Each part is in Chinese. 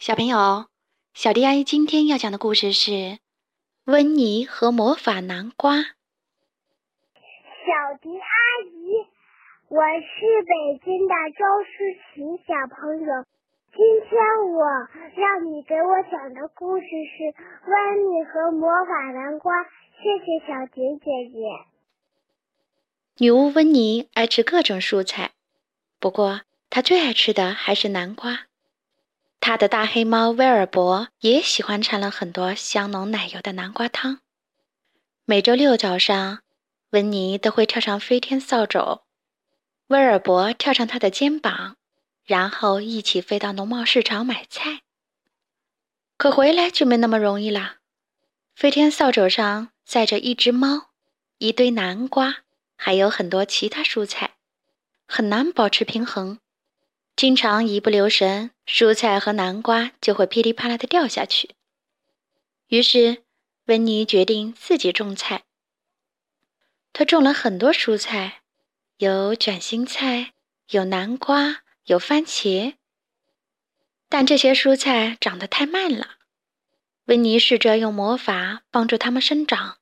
小朋友，小迪阿姨今天要讲的故事是《温妮和魔法南瓜》。小迪阿姨，我是北京的周思琪小朋友。今天我让你给我讲的故事是《温妮和魔法南瓜》。谢谢小迪姐姐。女巫温妮爱吃各种蔬菜，不过她最爱吃的还是南瓜。他的大黑猫威尔伯也喜欢尝了很多香浓奶油的南瓜汤。每周六早上，温妮都会跳上飞天扫帚，威尔伯跳上他的肩膀，然后一起飞到农贸市场买菜。可回来就没那么容易了。飞天扫帚上载着一只猫、一堆南瓜，还有很多其他蔬菜，很难保持平衡。经常一不留神，蔬菜和南瓜就会噼里啪啦的掉下去。于是，温妮决定自己种菜。他种了很多蔬菜，有卷心菜，有南瓜，有番茄。但这些蔬菜长得太慢了。温妮试着用魔法帮助它们生长。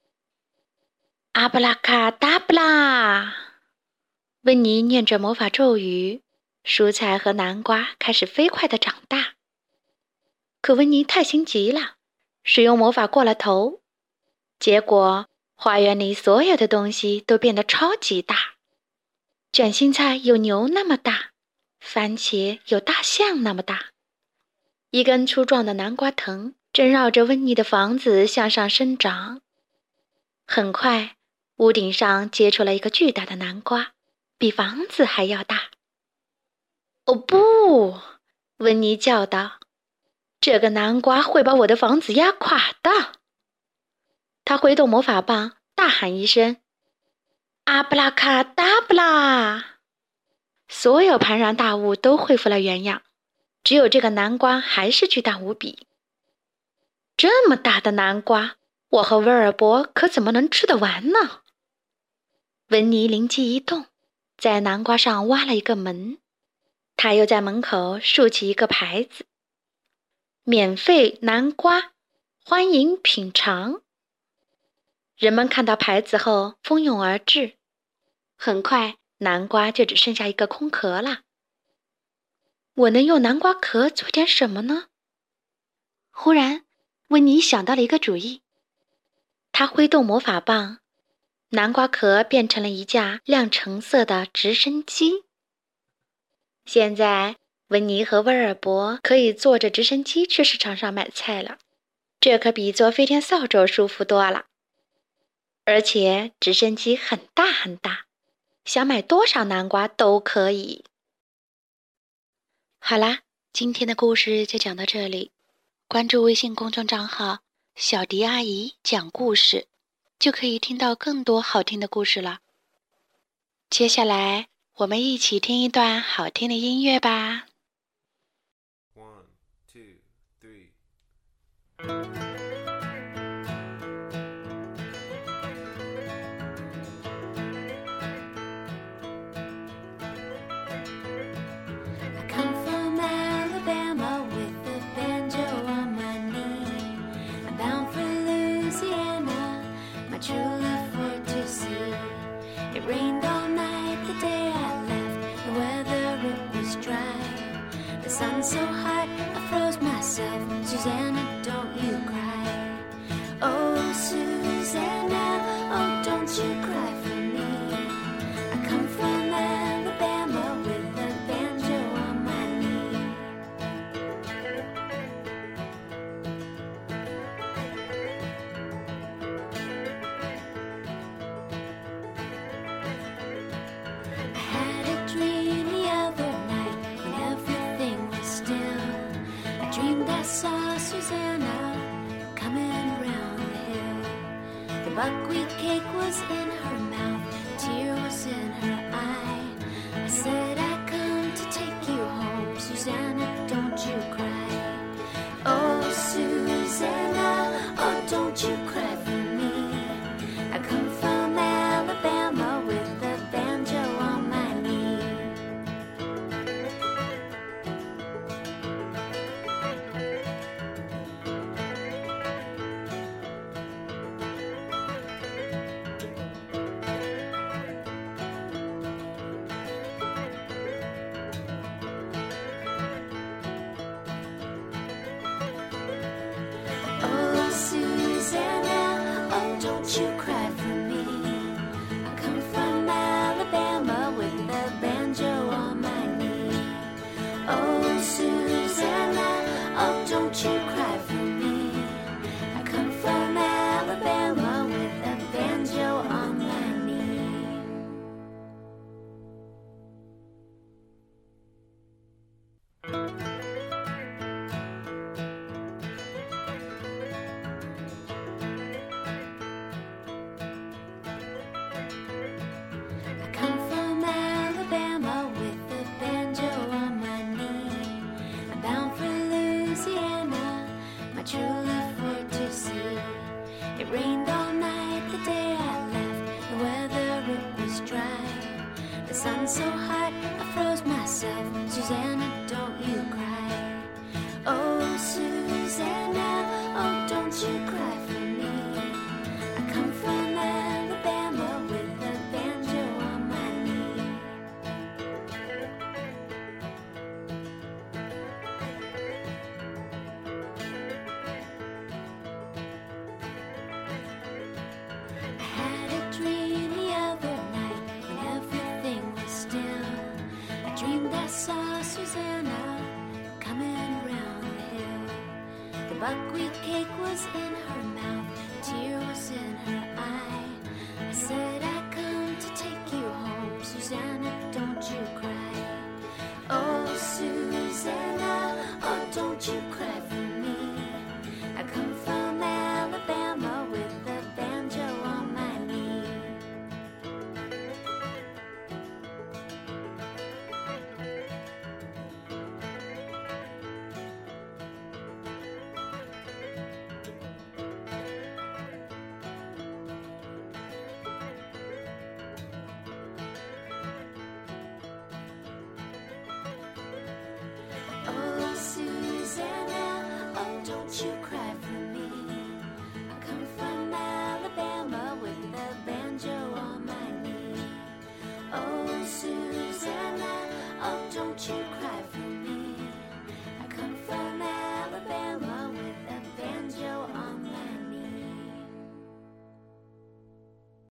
阿布拉卡达布拉！温妮念着魔法咒语。蔬菜和南瓜开始飞快的长大，可温妮太心急了，使用魔法过了头，结果花园里所有的东西都变得超级大。卷心菜有牛那么大，番茄有大象那么大，一根粗壮的南瓜藤正绕着温妮的房子向上生长。很快，屋顶上结出了一个巨大的南瓜，比房子还要大。哦不！温妮叫道：“这个南瓜会把我的房子压垮的。”他挥动魔法棒，大喊一声：“阿布拉卡达布拉！”所有庞然大物都恢复了原样，只有这个南瓜还是巨大无比。这么大的南瓜，我和威尔伯可怎么能吃得完呢？温妮灵机一动，在南瓜上挖了一个门。他又在门口竖起一个牌子：“免费南瓜，欢迎品尝。”人们看到牌子后蜂拥而至，很快南瓜就只剩下一个空壳了。我能用南瓜壳做点什么呢？忽然，温妮想到了一个主意。他挥动魔法棒，南瓜壳变成了一架亮橙色的直升机。现在，温妮和威尔伯可以坐着直升机去市场上买菜了，这可比坐飞天扫帚舒服多了。而且，直升机很大很大，想买多少南瓜都可以。好啦，今天的故事就讲到这里。关注微信公众账号“小迪阿姨讲故事”，就可以听到更多好听的故事了。接下来。我们一起听一段好听的音乐吧。One, two, three. I saw Susanna coming around the hill. The buckwheat cake was in her mouth, you cry. sun so hot, I froze myself. saw Susanna coming round the hill. The buckwheat cake was in her mouth, tears in her eye. I said, I